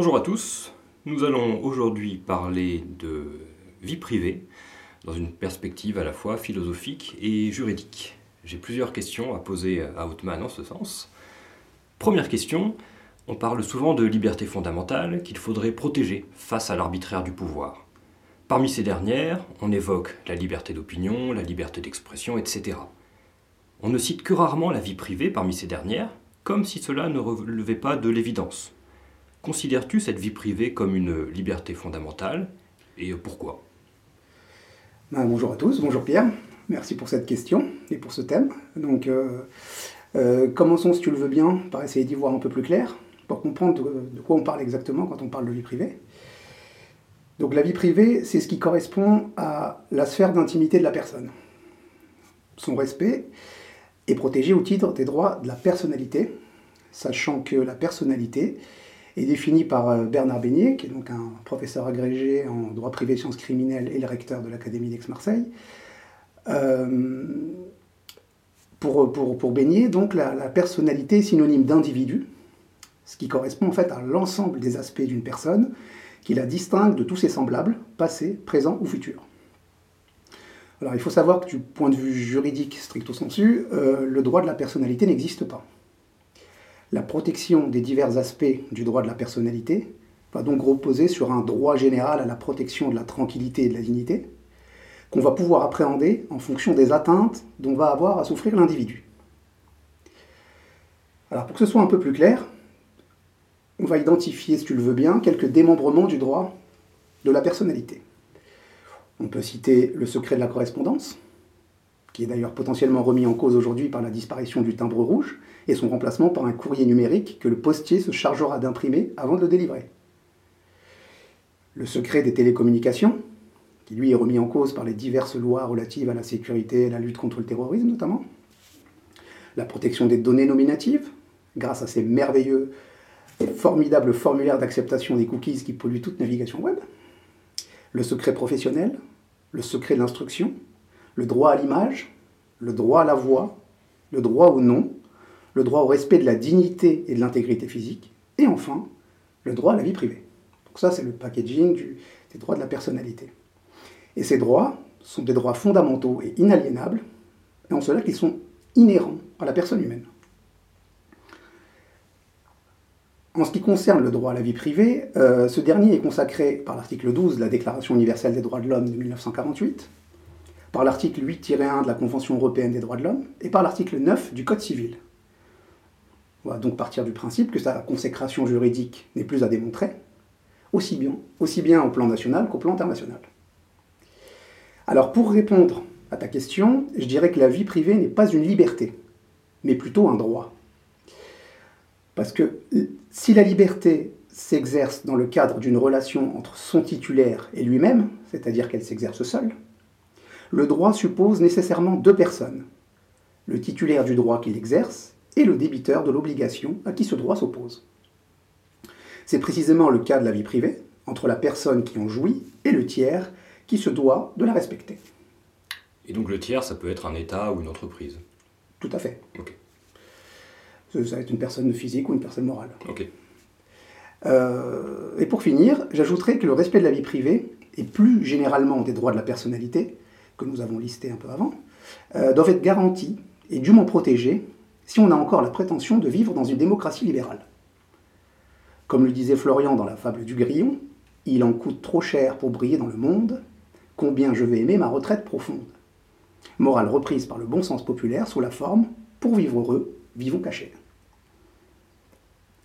Bonjour à tous, nous allons aujourd'hui parler de vie privée dans une perspective à la fois philosophique et juridique. J'ai plusieurs questions à poser à Outman en ce sens. Première question, on parle souvent de liberté fondamentale qu'il faudrait protéger face à l'arbitraire du pouvoir. Parmi ces dernières, on évoque la liberté d'opinion, la liberté d'expression, etc. On ne cite que rarement la vie privée parmi ces dernières, comme si cela ne relevait pas de l'évidence. Considères-tu cette vie privée comme une liberté fondamentale et pourquoi? Ben, Bonjour à tous, bonjour Pierre, merci pour cette question et pour ce thème. Donc, euh, euh, commençons, si tu le veux bien, par essayer d'y voir un peu plus clair, pour comprendre de, quoi on parle exactement quand on parle de vie privée. Donc la vie privée, c'est ce qui correspond à la sphère d'intimité de la personne. Son respect est protégé au titre des droits de la personnalité, sachant que la personnalité est définie par euh, Bernard Beignet, qui est donc un professeur agrégé en droit privé sciences criminelles et le recteur de l'Académie d'Aix-Marseille. Euh, pour, pour, pour Beignet, donc, la, la personnalité est synonyme d'individu, ce qui correspond en fait à l'ensemble des aspects d'une personne qui la distingue de tous ses semblables, passés, présents ou futurs. Alors il faut savoir que du point de vue juridique stricto sensu, euh, le droit de la personnalité n'existe pas. La protection des divers aspects du droit de la personnalité va donc reposer sur un droit général à la protection de la tranquillité et de la dignité, qu'on va pouvoir appréhender en fonction des atteintes dont va avoir à souffrir l'individu. Alors pour que ce soit un peu plus clair, on va identifier, si tu le veux bien, quelques démembrements du droit de la personnalité. On peut citer le secret de la correspondance, qui est d'ailleurs potentiellement remis en cause aujourd'hui par la disparition du timbre rouge et son remplacement par un courrier numérique que le postier se chargera d'imprimer avant de le délivrer. Le secret des télécommunications, qui lui est remis en cause par les diverses lois relatives à la sécurité et la lutte contre le terrorisme notamment. La protection des données nominatives, grâce à ces merveilleux formidable formulaire d'acceptation des cookies qui pollue toute navigation web, le secret professionnel, le secret de l'instruction, le droit à l'image, le droit à la voix, le droit au nom, le droit au respect de la dignité et de l'intégrité physique, et enfin, le droit à la vie privée. Donc ça, c'est le packaging des droits de la personnalité. Et ces droits sont des droits fondamentaux et inaliénables, et en cela qu'ils sont inhérents à la personne humaine. En ce qui concerne le droit à la vie privée, euh, ce dernier est consacré par l'article 12 de la Déclaration universelle des droits de l'homme de 1948, par l'article 8-1 de la Convention européenne des droits de l'homme et par l'article 9 du Code civil. On va donc partir du principe que sa consécration juridique n'est plus à démontrer, aussi bien, aussi bien au plan national qu'au plan international. Alors pour répondre à ta question, je dirais que la vie privée n'est pas une liberté, mais plutôt un droit. Parce que si la liberté s'exerce dans le cadre d'une relation entre son titulaire et lui-même, c'est-à-dire qu'elle s'exerce seule, le droit suppose nécessairement deux personnes, le titulaire du droit qu'il exerce et le débiteur de l'obligation à qui ce droit s'oppose. C'est précisément le cas de la vie privée, entre la personne qui en jouit et le tiers qui se doit de la respecter. Et donc le tiers, ça peut être un État ou une entreprise Tout à fait. Ça va être une personne physique ou une personne morale. Euh, et pour finir, j'ajouterai que le respect de la vie privée, et plus généralement des droits de la personnalité, que nous avons listés un peu avant, euh, doivent être garantis et dûment protégés si on a encore la prétention de vivre dans une démocratie libérale. Comme le disait Florian dans la fable du grillon, il en coûte trop cher pour briller dans le monde, combien je vais aimer ma retraite profonde. Morale reprise par le bon sens populaire sous la forme Pour vivre heureux, vivons cachés.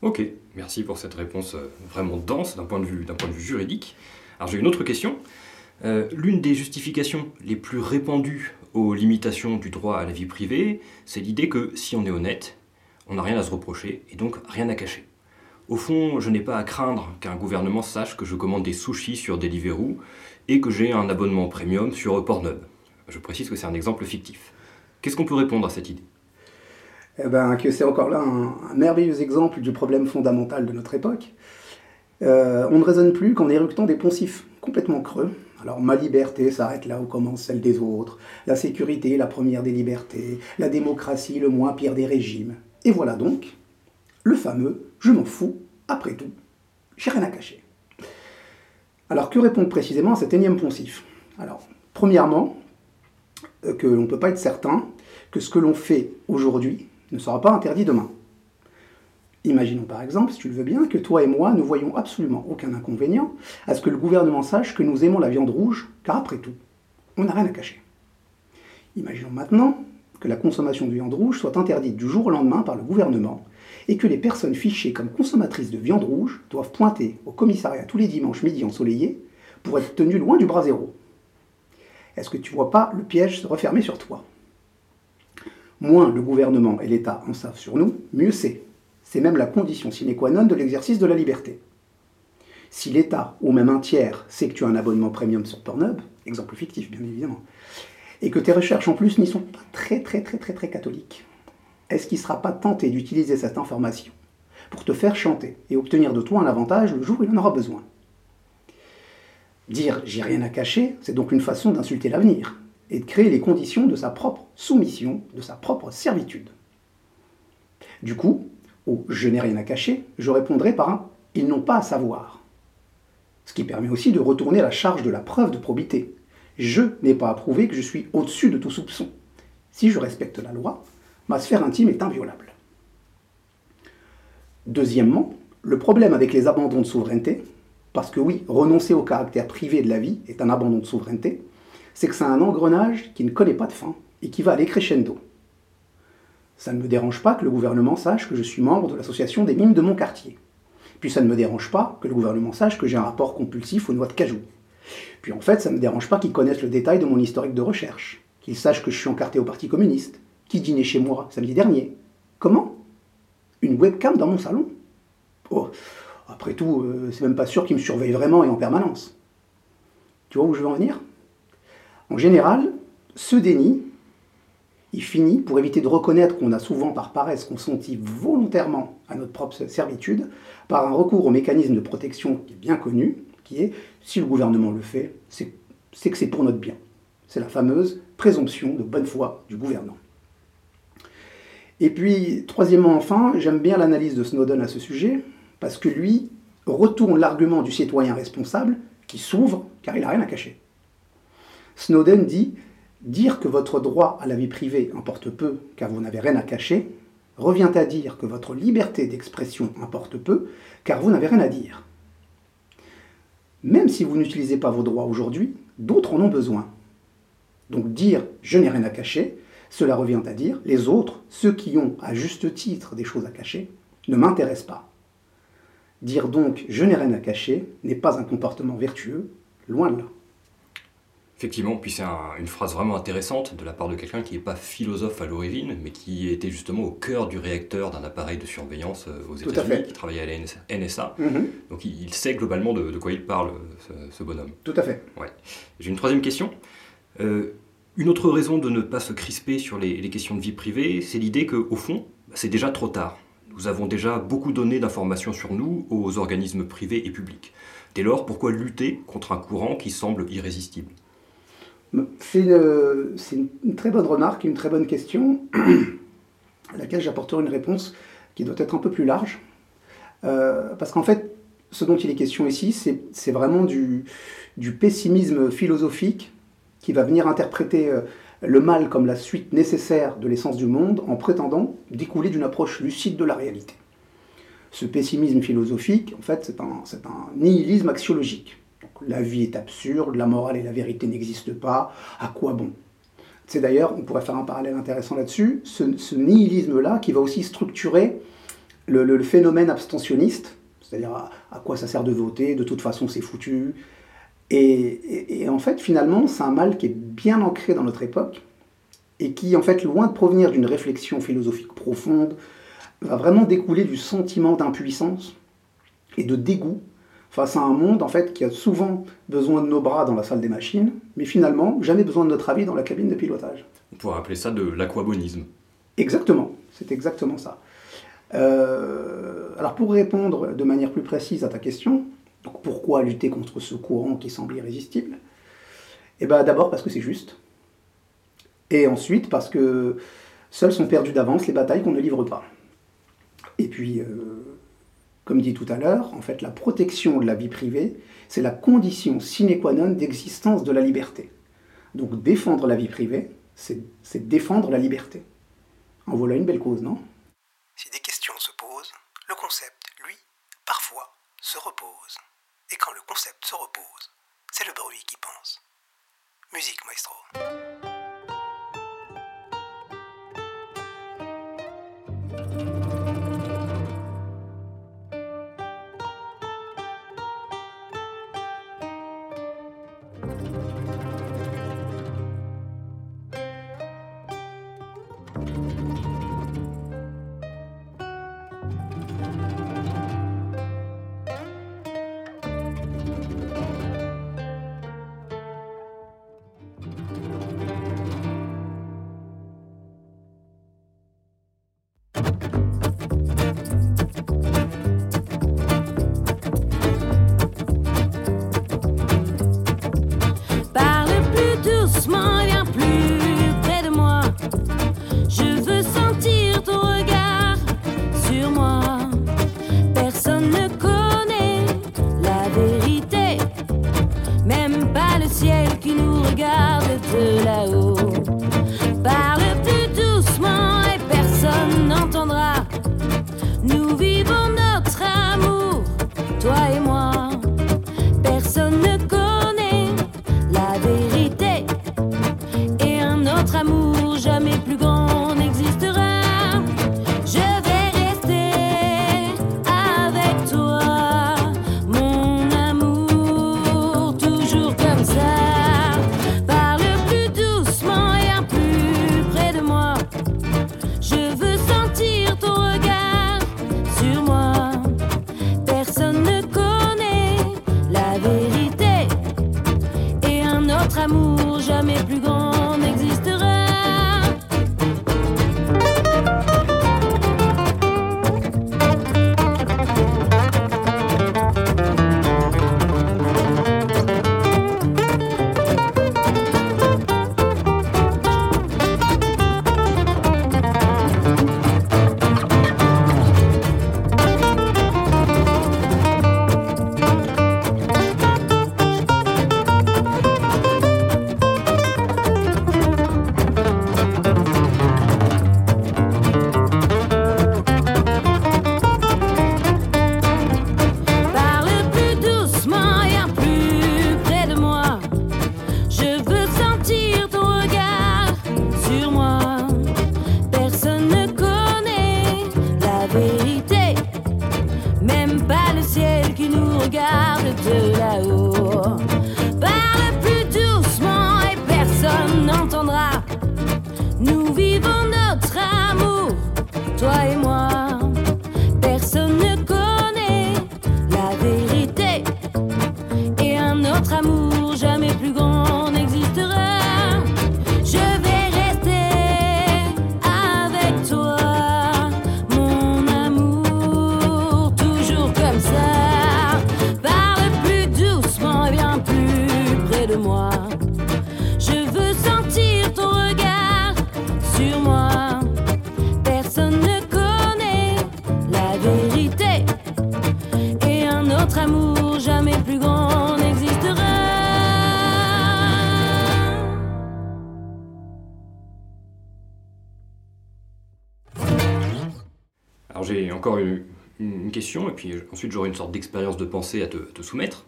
Ok, merci pour cette réponse euh, vraiment dense d'un point, point de vue juridique. Alors j'ai une autre question. Euh, l'une des justifications les plus répandues aux limitations du droit à la vie privée, c'est l'idée que si on est honnête, on n'a rien à se reprocher et donc rien à cacher. Au fond, je n'ai pas à craindre qu'un gouvernement sache que je commande des sushis sur Deliveroo et que j'ai un abonnement premium sur Pornhub. Je précise que c'est un exemple fictif. Qu'est-ce qu'on peut répondre à cette idée? Eh ben, que c'est encore là un, merveilleux exemple du problème fondamental de notre époque. Euh, on ne raisonne plus qu'en éructant des poncifs complètement creux. Alors ma liberté s'arrête là où commence celle des autres, la sécurité la première des libertés, la démocratie le moins pire des régimes. Et voilà donc le fameux je m'en fous, après tout, J'ai rien à cacher. Alors que répondre précisément à cet énième poncif? Alors, premièrement, euh, que l'on ne peut pas être certain que ce que l'on fait aujourd'hui ne sera pas interdit demain. Imaginons par exemple, si tu le veux bien, que toi et moi ne voyons absolument aucun inconvénient à ce que le gouvernement sache que nous aimons la viande rouge, car après tout, on n'a rien à cacher. Imaginons maintenant que la consommation de viande rouge soit interdite du jour au lendemain par le gouvernement et que les personnes fichées comme consommatrices de viande rouge doivent pointer au commissariat tous les dimanches midi ensoleillés pour être tenues loin du bras zéro. Est-ce que tu vois pas le piège se refermer sur toi? Moins le gouvernement et l'État en savent sur nous, mieux c'est. C'est même la condition sine qua non de l'exercice de la liberté. Si l'État, ou même un tiers, sait que tu as un abonnement premium sur Pornhub, exemple fictif bien évidemment, et que tes recherches en plus n'y sont pas très très très très très catholiques, est-ce qu'il ne sera pas tenté d'utiliser cette information pour te faire chanter et obtenir de toi un avantage le jour où il en aura besoin? Dire j'ai rien à cacher, c'est donc une façon d'insulter l'avenir et de créer les conditions de sa propre soumission, de sa propre servitude. Du coup, au je n'ai rien à cacher, je répondrai par un ils n'ont pas à savoir. Ce qui permet aussi de retourner la charge de la preuve de probité. Je n'ai pas à prouver que je suis au-dessus de tout soupçon. Si je respecte la loi, ma sphère intime est inviolable. Deuxièmement, le problème avec les abandons de souveraineté, parce que oui, renoncer au caractère privé de la vie est un abandon de souveraineté, c'est que c'est un engrenage qui ne connaît pas de fin et qui va aller crescendo. Ça ne me dérange pas que le gouvernement sache que je suis membre de l'association des mimes de mon quartier. Puis ça ne me dérange pas que le gouvernement sache que j'ai un rapport compulsif aux noix de cajou. Puis en fait, ça ne me dérange pas qu'ils connaissent le détail de mon historique de recherche, qu'ils sachent que je suis encarté au Parti communiste, qui dînait chez moi samedi dernier. Comment? Une webcam dans mon salon? Oh, après tout, euh, c'est même pas sûr qu'ils me surveillent vraiment et en permanence. Tu vois où je veux en venir? En général, ce déni, il finit, pour éviter de reconnaître qu'on a souvent par paresse consenti volontairement à notre propre servitude, par un recours au mécanisme de protection qui est bien connu, qui est, si le gouvernement le fait, c'est que c'est pour notre bien. C'est la fameuse présomption de bonne foi du gouvernement. Et puis, troisièmement, enfin, j'aime bien l'analyse de Snowden à ce sujet, parce que lui retourne l'argument du citoyen responsable qui s'ouvre car il n'a rien à cacher. Snowden dit Dire que votre droit à la vie privée importe peu car vous n'avez rien à cacher revient à dire que votre liberté d'expression importe peu car vous n'avez rien à dire. Même si vous n'utilisez pas vos droits aujourd'hui, d'autres en ont besoin. Donc dire je n'ai rien à cacher, cela revient à dire les autres, ceux qui ont à juste titre des choses à cacher, ne m'intéressent pas. Dire donc je n'ai rien à cacher n'est pas un comportement vertueux, loin de là. Effectivement, puis c'est une phrase vraiment intéressante de la part de quelqu'un qui n'est pas philosophe à l'origine, mais qui était justement au cœur du réacteur d'un appareil de surveillance euh, aux États-Unis, qui travaillait à la NSA. Mhm. Donc il, sait globalement de, quoi il parle, ce, bonhomme. Tout à fait. Ouais. J'ai une troisième question. Euh, une autre raison de ne pas se crisper sur les, les questions de vie privée, c'est l'idée qu'au fond, bah, c'est déjà trop tard. Nous avons déjà beaucoup donné d'informations sur nous aux organismes privés et publics. Dès lors, pourquoi lutter contre un courant qui semble irrésistible? C'est une, très bonne remarque, une très bonne question, à laquelle j'apporterai une réponse qui doit être un peu plus large. Euh, parce qu'en fait, ce dont il est question ici, c'est vraiment du, pessimisme philosophique qui va venir interpréter euh, le mal comme la suite nécessaire de l'essence du monde en prétendant découler d'une approche lucide de la réalité. Ce pessimisme philosophique, en fait, c'est un nihilisme axiologique la vie est absurde, la morale et la vérité n'existent pas, à quoi bon? C'est d'ailleurs, on pourrait faire un parallèle intéressant là-dessus, ce, nihilisme-là qui va aussi structurer le, phénomène abstentionniste, c'est-à-dire à, quoi ça sert de voter, de toute façon c'est foutu. Et, en fait, finalement, c'est un mal qui est bien ancré dans notre époque et qui, en fait, loin de provenir d'une réflexion philosophique profonde, va vraiment découler du sentiment d'impuissance et de dégoût face à un monde en fait qui a souvent besoin de nos bras dans la salle des machines, mais finalement jamais besoin de notre avis dans la cabine de pilotage. On pourrait appeler ça de l'aquabonisme. Exactement, c'est exactement ça. Euh, alors pour répondre de manière plus précise à ta question, donc pourquoi lutter contre ce courant qui semble irrésistible? Eh bien d'abord parce que c'est juste, et ensuite parce que seuls sont perdus d'avance les batailles qu'on ne livre pas. Et puis, euh, Comme dit tout à l'heure, en fait, la protection de la vie privée, c'est la condition sine qua non d'existence de la liberté. Donc défendre la vie privée, c'est défendre la liberté. En voilà une belle cause, non? Si des questions se posent, le concept, lui, parfois, se repose. Et quand le concept se repose, c'est le bruit qui pense. Musique, maestro. Et puis ensuite j'aurai une sorte d'expérience de pensée à te, soumettre.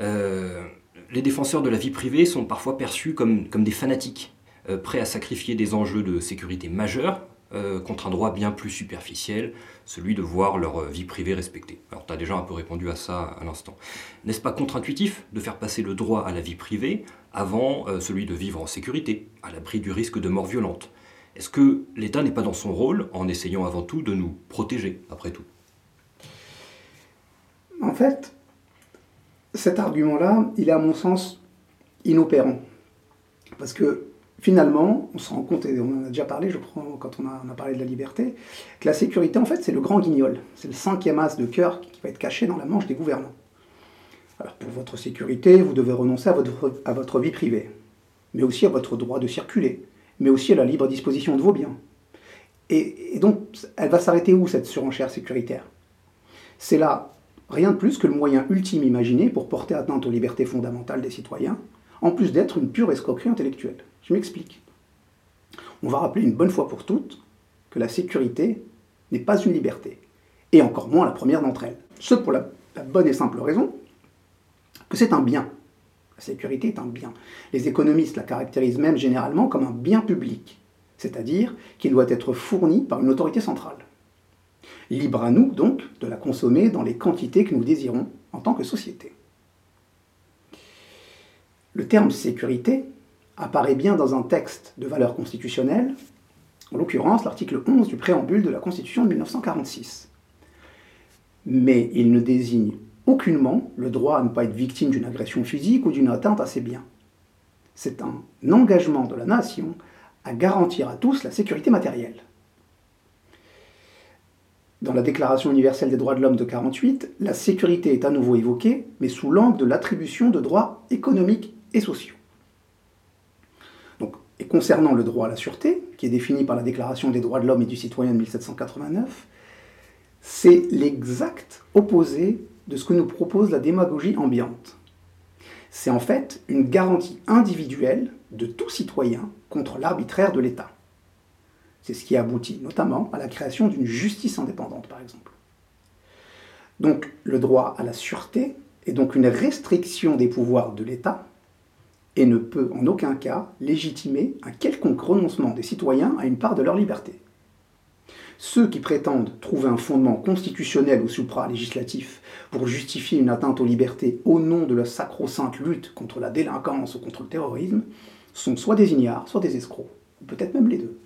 Euh, les défenseurs de la vie privée sont parfois perçus comme, comme des fanatiques, euh, prêts à sacrifier des enjeux de sécurité majeurs euh, contre un droit bien plus superficiel, celui de voir leur vie privée respectée. Alors tu as déjà un peu répondu à ça à l'instant. N'est-ce pas contre-intuitif de faire passer le droit à la vie privée avant celui de vivre en sécurité, à l'abri du risque de mort violente? Est-ce que l'État n'est pas dans son rôle en essayant avant tout de nous protéger, après tout? En fait, cet argument-là, il est à mon sens inopérant. Parce que finalement, on se rend compte, et on en a déjà parlé, je crois, quand on a, parlé de la liberté, que la sécurité, en fait, c'est le grand guignol. C'est le cinquième as de cœur qui va être caché dans la manche des gouvernants. Alors, pour votre sécurité, vous devez renoncer à votre vie privée, mais aussi à votre droit de circuler, mais aussi à la libre disposition de vos biens. et donc, elle va s'arrêter où, cette surenchère sécuritaire? C'est là rien de plus que le moyen ultime imaginé pour porter atteinte aux libertés fondamentales des citoyens, en plus d'être une pure escroquerie intellectuelle. Je m'explique. On va rappeler une bonne fois pour toutes que la sécurité n'est pas une liberté, et encore moins la première d'entre elles. Ce pour la, bonne et simple raison que c'est un bien. La sécurité est un bien. Les économistes la caractérisent même généralement comme un bien public, c'est-à-dire qu'il doit être fourni par une autorité centrale. Libre à nous, donc, de la consommer dans les quantités que nous désirons en tant que société. Le terme sécurité apparaît bien dans un texte de valeur constitutionnelle, en l'occurrence l'article 11 du préambule de la Constitution de 1946. Mais il ne désigne aucunement le droit à ne pas être victime d'une agression physique ou d'une atteinte à ses biens. C'est un engagement de la nation à garantir à tous la sécurité matérielle. Dans la Déclaration universelle des droits de l'homme de 48, la sécurité est à nouveau évoquée, mais sous l'angle de l'attribution de droits économiques et sociaux. Donc, et concernant le droit à la sûreté, qui est défini par la Déclaration des droits de l'homme et du citoyen de 1789, c'est l'exact opposé de ce que nous propose la démagogie ambiante. C'est en fait une garantie individuelle de tout citoyen contre l'arbitraire de l'État. C'est ce qui aboutit notamment à la création d'une justice indépendante, par exemple. Donc le droit à la sûreté est donc une restriction des pouvoirs de l'État et ne peut en aucun cas légitimer un quelconque renoncement des citoyens à une part de leur liberté. Ceux qui prétendent trouver un fondement constitutionnel ou supra-législatif pour justifier une atteinte aux libertés au nom de la sacro-sainte lutte contre la délinquance ou contre le terrorisme sont soit des ignares, soit des escrocs, ou peut-être même les deux.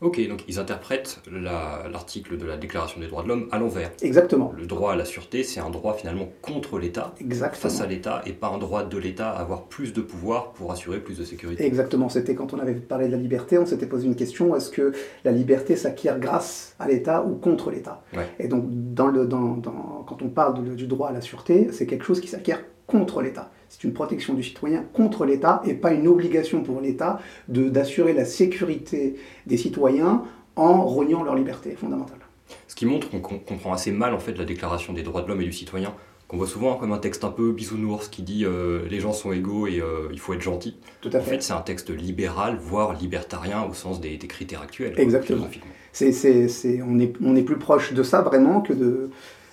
Ok, donc ils interprètent la- l'article de la Déclaration des droits de l'homme à l'envers. Exactement. Le droit à la sûreté, c'est un droit finalement contre l'État, face à l'État, et pas un droit de l'État à avoir plus de pouvoir pour assurer plus de sécurité. Exactement, c'était quand on avait parlé de la liberté, on s'était posé une question, est-ce que la liberté s'acquiert grâce à l'État ou contre l'État? Ouais. Et donc, dans le, dans, dans- quand on parle de- du droit à la sûreté, c'est quelque chose qui s'acquiert contre l'État. C'est une protection du citoyen contre l'État et pas une obligation pour l'État de- d'assurer la sécurité des citoyens en rognant leur liberté fondamentale. Ce qui montre qu'on com- comprend assez mal en fait la Déclaration des droits de l'homme et du citoyen, qu'on voit souvent comme un texte un peu bisounours qui dit euh, les gens sont égaux et euh, il faut être gentil. Tout à En fait. fait, c'est un texte libéral, voire libertarien au sens des, des critères actuels. quoi, Exactement. C'est, c'est- c'est- on, est, on est plus proche de ça vraiment que de,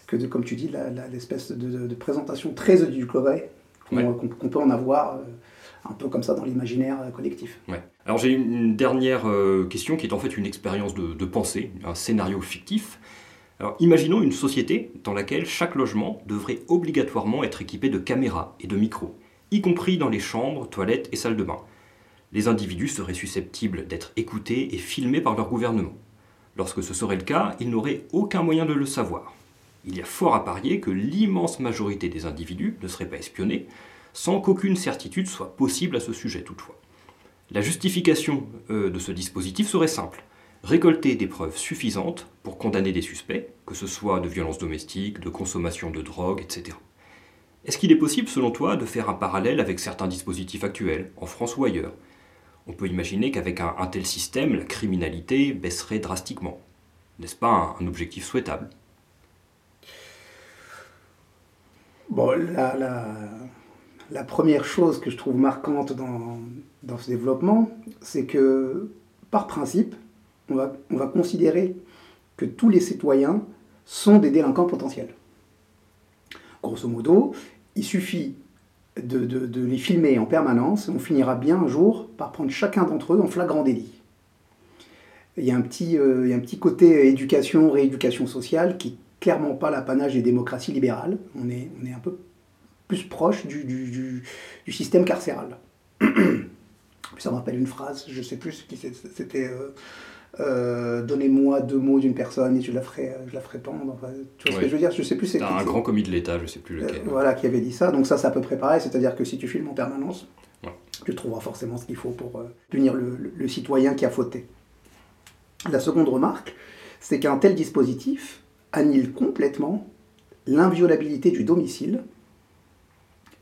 que de comme tu dis, l'espèce de, de- de présentation très édulcorée qu'on, Ouais. peut en avoir euh, un peu comme ça dans l'imaginaire euh, collectif. Ouais. Alors j'ai une dernière euh, question qui est en fait une expérience de, de pensée, un scénario fictif. Alors imaginons une société dans laquelle chaque logement devrait obligatoirement être équipé de caméras et de micros, y compris dans les chambres, toilettes et salles de bain. Les individus seraient susceptibles d'être écoutés et filmés par leur gouvernement. Lorsque ce serait le cas, ils n'auraient aucun moyen de le savoir. Il y a fort à parier que l'immense majorité des individus ne seraient pas espionnés, sans qu'aucune certitude soit possible à ce sujet toutefois. La justification euh, de ce dispositif serait simple. Récolter des preuves suffisantes pour condamner des suspects, que ce soit de violences domestiques, de consommation de drogue, etc. Est-ce qu'il est possible, selon toi, de faire un parallèle avec certains dispositifs actuels, en France ou ailleurs? On peut imaginer qu'avec un, tel système, la criminalité baisserait drastiquement. N'est-ce pas un objectif souhaitable? Bon, la, la, première chose que je trouve marquante dans, dans ce développement, c'est que, par principe, on va, on va considérer que tous les citoyens sont des délinquants potentiels. Grosso modo, il suffit de, de- les filmer en permanence, on finira bien un jour par prendre chacun d'entre eux en flagrant délit. Il y a un petit, euh, il y a un petit côté éducation, rééducation sociale qui clairement pas l'apanage des démocraties libérales. On est, on est un peu plus proche du, du- du- du système carcéral. Ça me rappelle une phrase, je sais plus qui c'était. euh, euh, Donnez-moi deux mots d'une personne et je la ferai, euh, je la ferai pendre. Enfin, tu vois ce que je veux dire? Je sais plus. c'est un grand commis de l'État, je sais plus Euh, lequel. voilà, qui avait dit ça. Donc ça, c'est à peu près pareil. C'est-à-dire que si tu filmes en permanence, Ouais. tu trouveras forcément ce qu'il faut pour euh, punir le, le- le citoyen qui a fauté. La seconde remarque, c'est qu'un tel dispositif annule complètement l'inviolabilité du domicile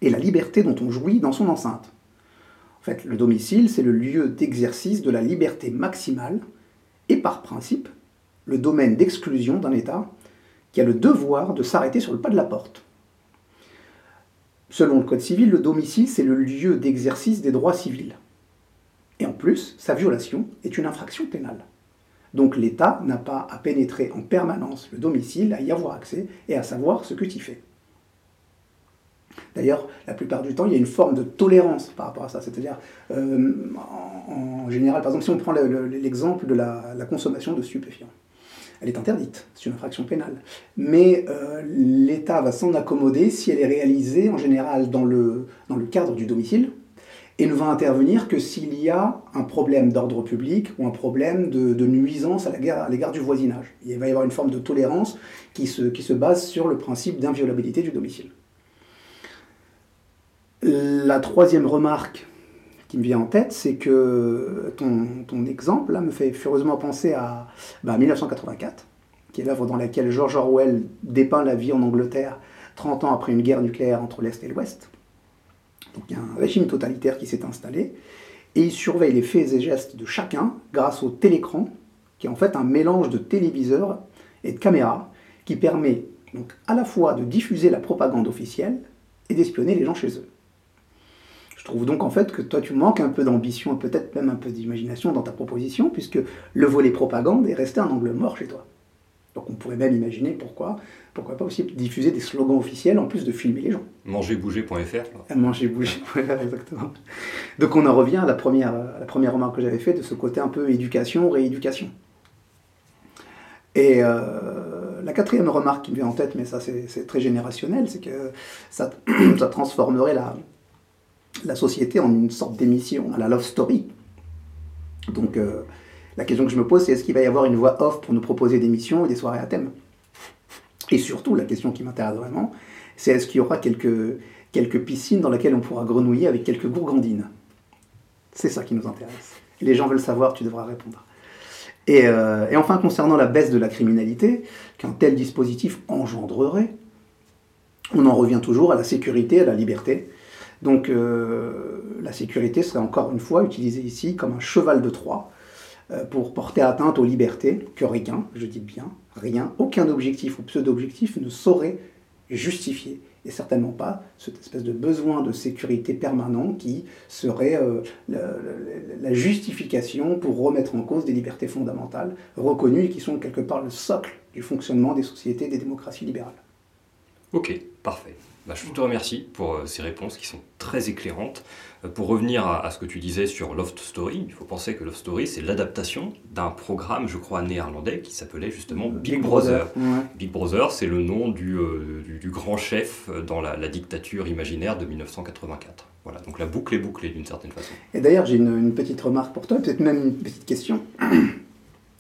et la liberté dont on jouit dans son enceinte. En fait, le domicile, c'est le lieu d'exercice de la liberté maximale et par principe, le domaine d'exclusion d'un État qui a le devoir de s'arrêter sur le pas de la porte. Selon le Code civil, le domicile, c'est le lieu d'exercice des droits civils. Et en plus, sa violation est une infraction pénale. Donc l'État n'a pas à pénétrer en permanence le domicile, à y avoir accès et à savoir ce que tu fais. D'ailleurs, la plupart du temps, il y a une forme de tolérance par rapport à ça. C'est-à-dire, euh, en, général, par exemple, si on prend l'exemple de la, consommation de stupéfiants, elle est interdite, c'est une infraction pénale. Mais euh, l'État va s'en accommoder si elle est réalisée en général dans le cadre du domicile, et ne va intervenir que s'il y a un problème d'ordre public ou un problème de, nuisance à l'égard du voisinage. Il va y avoir une forme de tolérance qui se, base sur le principe d'inviolabilité du domicile. La troisième remarque qui me vient en tête, c'est que ton, exemple me fait furieusement penser à 1984, bah, qui est l'œuvre dans laquelle George Orwell dépeint la vie en Angleterre 30 ans après une guerre nucléaire entre l'Est et l'Ouest. Donc il y a un régime totalitaire qui s'est installé, et il surveille les faits et gestes de chacun grâce au télécran, qui est en fait un mélange de téléviseurs et de caméras, qui permet donc à la fois de diffuser la propagande officielle et d'espionner les gens chez eux. Je trouve donc en fait que toi tu manques un peu d'ambition et peut-être même un peu d'imagination dans ta proposition, puisque le volet propagande est resté un angle mort chez toi. Donc on pourrait même imaginer pourquoi, pourquoi pas aussi diffuser des slogans officiels en plus de filmer les gens. Mangerbouger.fr. Mangerbouger.fr, exactement. Donc on en revient à la première, la première remarque que j'avais faite de ce côté un peu éducation, rééducation. Et euh, la quatrième remarque qui me vient en tête, mais ça c'est très générationnel, c'est que ça, ça transformerait la, la société en une sorte d'émission à la love story. Donc euh, la question que je me pose, c'est est-ce qu'il va y avoir une voix off pour nous proposer des missions et des soirées à thème? Et surtout, la question qui m'intéresse vraiment, c'est est-ce qu'il y aura quelques, quelques piscines dans lesquelles on pourra grenouiller avec quelques gourgandines? C'est ça qui nous intéresse. les gens veulent savoir, tu devras répondre. Et, euh, et, enfin, concernant la baisse de la criminalité qu'un tel dispositif engendrerait, on en revient toujours à la sécurité, à la liberté. Donc euh, la sécurité serait encore une fois utilisée ici comme un cheval de Troie pour porter atteinte aux libertés que rien, je dis bien, rien, aucun objectif ou pseudo-objectif ne saurait justifier. Et certainement pas cette espèce de besoin de sécurité permanent qui serait euh, la, justification pour remettre en cause des libertés fondamentales reconnues et qui sont quelque part le socle du fonctionnement des sociétés des démocraties libérales. Ok, parfait. Bah, je te remercie pour euh, ces réponses qui sont très éclairantes. Euh, pour revenir à, ce que tu disais sur Loft Story, il faut penser que Loft Story, c'est l'adaptation d'un programme, je crois, néerlandais qui s'appelait justement Big, Brother. Big Brother, c'est le nom du, euh, du, grand chef dans la, dictature imaginaire de 1984. Voilà, donc la boucle est bouclée d'une certaine façon. Et d'ailleurs, j'ai une, une, petite remarque pour toi, peut-être même une petite question.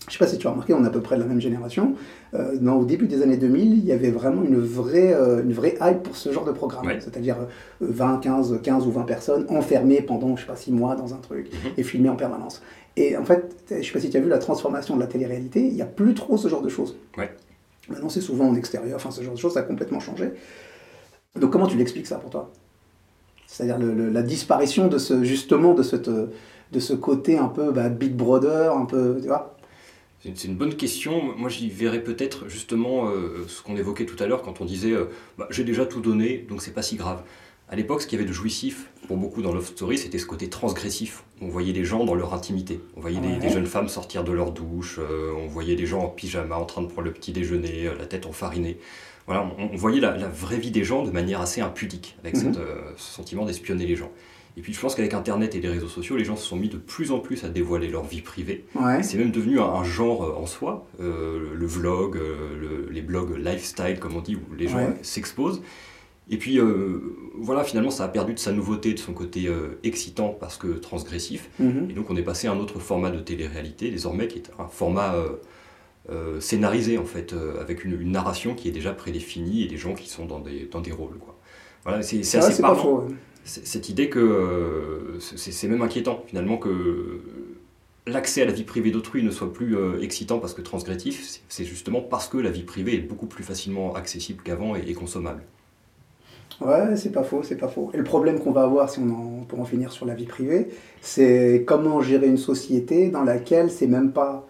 Je ne sais pas si tu as remarqué, on est à peu près de la même génération. Euh, au début des années 2000, il y avait vraiment une vraie, euh, une vraie hype pour ce genre de programme. C'est-à-dire 20, 15, 15 ou 20 personnes enfermées pendant, je sais pas, 6 mois dans un truc mhm. et filmées en permanence. Et en fait, je ne sais pas si tu as vu la transformation de la télé-réalité, il n'y a plus trop ce genre de choses. Maintenant, c'est souvent en extérieur, enfin, ce genre de choses, ça a complètement changé. Donc, comment tu l'expliques ça pour toi? C'est-à-dire la disparition de ce, justement, de, cette, de ce côté un peu bah, Big Brother, un peu, tu vois? C'est une bonne question. Moi, j'y verrais peut-être justement euh, ce qu'on évoquait tout à l'heure quand on disait euh, bah, j'ai déjà tout donné, donc c'est pas si grave. À l'époque, ce qu'il y avait de jouissif pour beaucoup dans Love Story, c'était ce côté transgressif. On voyait les gens dans leur intimité. On voyait des, jeunes femmes sortir de leur douche, euh, on voyait des gens en pyjama en train de prendre le petit déjeuner, la tête enfarinée. Voilà, on, voyait la, vraie vie des gens de manière assez impudique, avec mhm. ce sentiment d'espionner les gens. Et puis je pense qu'avec Internet et les réseaux sociaux, les gens se sont mis de plus en plus à dévoiler leur vie privée. C'est même devenu un, genre euh, en soi, euh, le vlog, euh, les blogs lifestyle comme on dit, où les gens s'exposent. Et puis voilà, finalement ça a perdu de sa nouveauté, de son côté excitant parce que transgressif. Mhm. Et donc on est passé à un autre format de télé-réalité désormais qui est un format... scénarisé en fait, avec une, narration qui est déjà prédéfinie et des gens qui sont dans des, dans des rôles. Quoi. Voilà, c'est assez parlant cette idée que euh, c'est même inquiétant finalement que l'accès à la vie privée d'autrui ne soit plus euh, excitant parce que transgressif, c'est justement parce que la vie privée est beaucoup plus facilement accessible qu'avant et, consommable. Ouais, c'est pas faux, c'est pas faux. Et le problème qu'on va avoir, si on en, pour en finir sur la vie privée, c'est comment gérer une société dans laquelle c'est même pas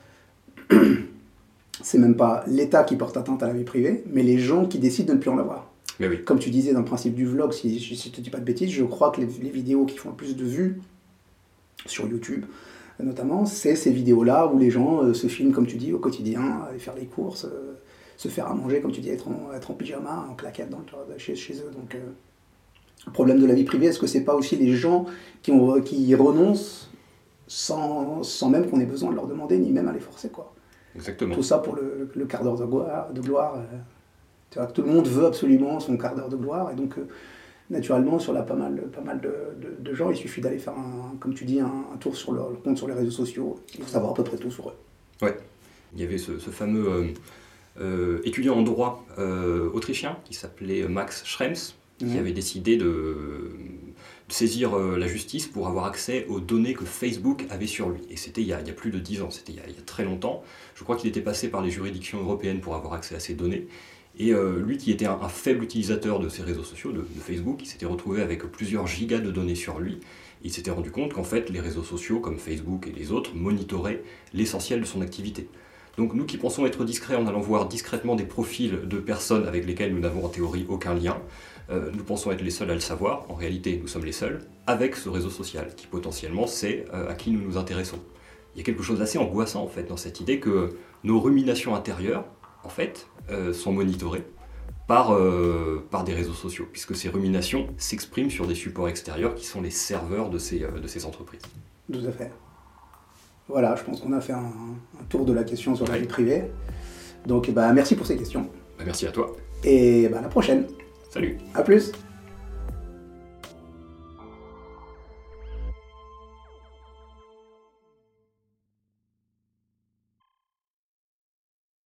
c'est même pas l'État qui porte atteinte à la vie privée, mais les gens qui décident de ne plus en avoir. Mais oui. Comme tu disais dans le principe du vlog, si, si je ne te dis pas de bêtises, je crois que les, les vidéos qui font le plus de vues sur YouTube, notamment, c'est ces vidéos-là où les gens euh, se filment, comme tu dis, au quotidien, aller faire les courses, euh, se faire à manger, comme tu dis, être en, être en pyjama, en claquette dans le- chez, chez eux. Donc, euh, le problème de la vie privée, est-ce que c'est pas aussi les gens qui, ont, qui y renoncent sans, sans même qu'on ait besoin de leur demander, ni même à les forcer, quoi? Exactement. tout ça pour le, le quart d'heure de gloire. De gloire tu vois, tout le monde veut absolument son quart d'heure de gloire. Et donc, euh, naturellement, sur la pas mal, pas mal de, de- de gens, il suffit d'aller faire, un, comme tu dis, un, un tour sur leur, leur compte sur les réseaux sociaux pour savoir à peu près tout sur eux. Ouais. Il y avait ce, ce fameux euh, euh, étudiant en droit autrichien qui s'appelait Max Schrems, qui Mhm. avait décidé de, saisir la justice pour avoir accès aux données que Facebook avait sur lui. Et c'était il, y a- il y a plus de 10 ans, c'était il y a très longtemps. Je crois qu'il était passé par les juridictions européennes pour avoir accès à ces données. Et euh, lui qui était un, faible utilisateur de ces réseaux sociaux, de, Facebook, il s'était retrouvé avec plusieurs gigas de données sur lui. Il s'était rendu compte qu'en fait, les réseaux sociaux comme Facebook et les autres monitoraient l'essentiel de son activité. Donc nous qui pensons être discrets en allant voir discrètement des profils de personnes avec lesquelles nous n'avons en théorie aucun lien, euh, nous pensons être les seuls à le savoir. En réalité, nous sommes les seuls avec ce réseau social qui potentiellement sait euh, à qui nous nous intéressons. Il y a quelque chose d'assez angoissant en fait dans cette idée que nos ruminations intérieures, en fait, sont monitorées par, euh, par des réseaux sociaux, puisque ces ruminations s'expriment sur des supports extérieurs qui sont les serveurs de ces, euh, de ces entreprises. Tout à fait. Voilà, je pense qu'on a fait un, un tour de la question sur la Ouais. vie privée. Donc, bah, merci pour ces questions. Bah, merci à toi. Et bah, à la prochaine. Salut À plus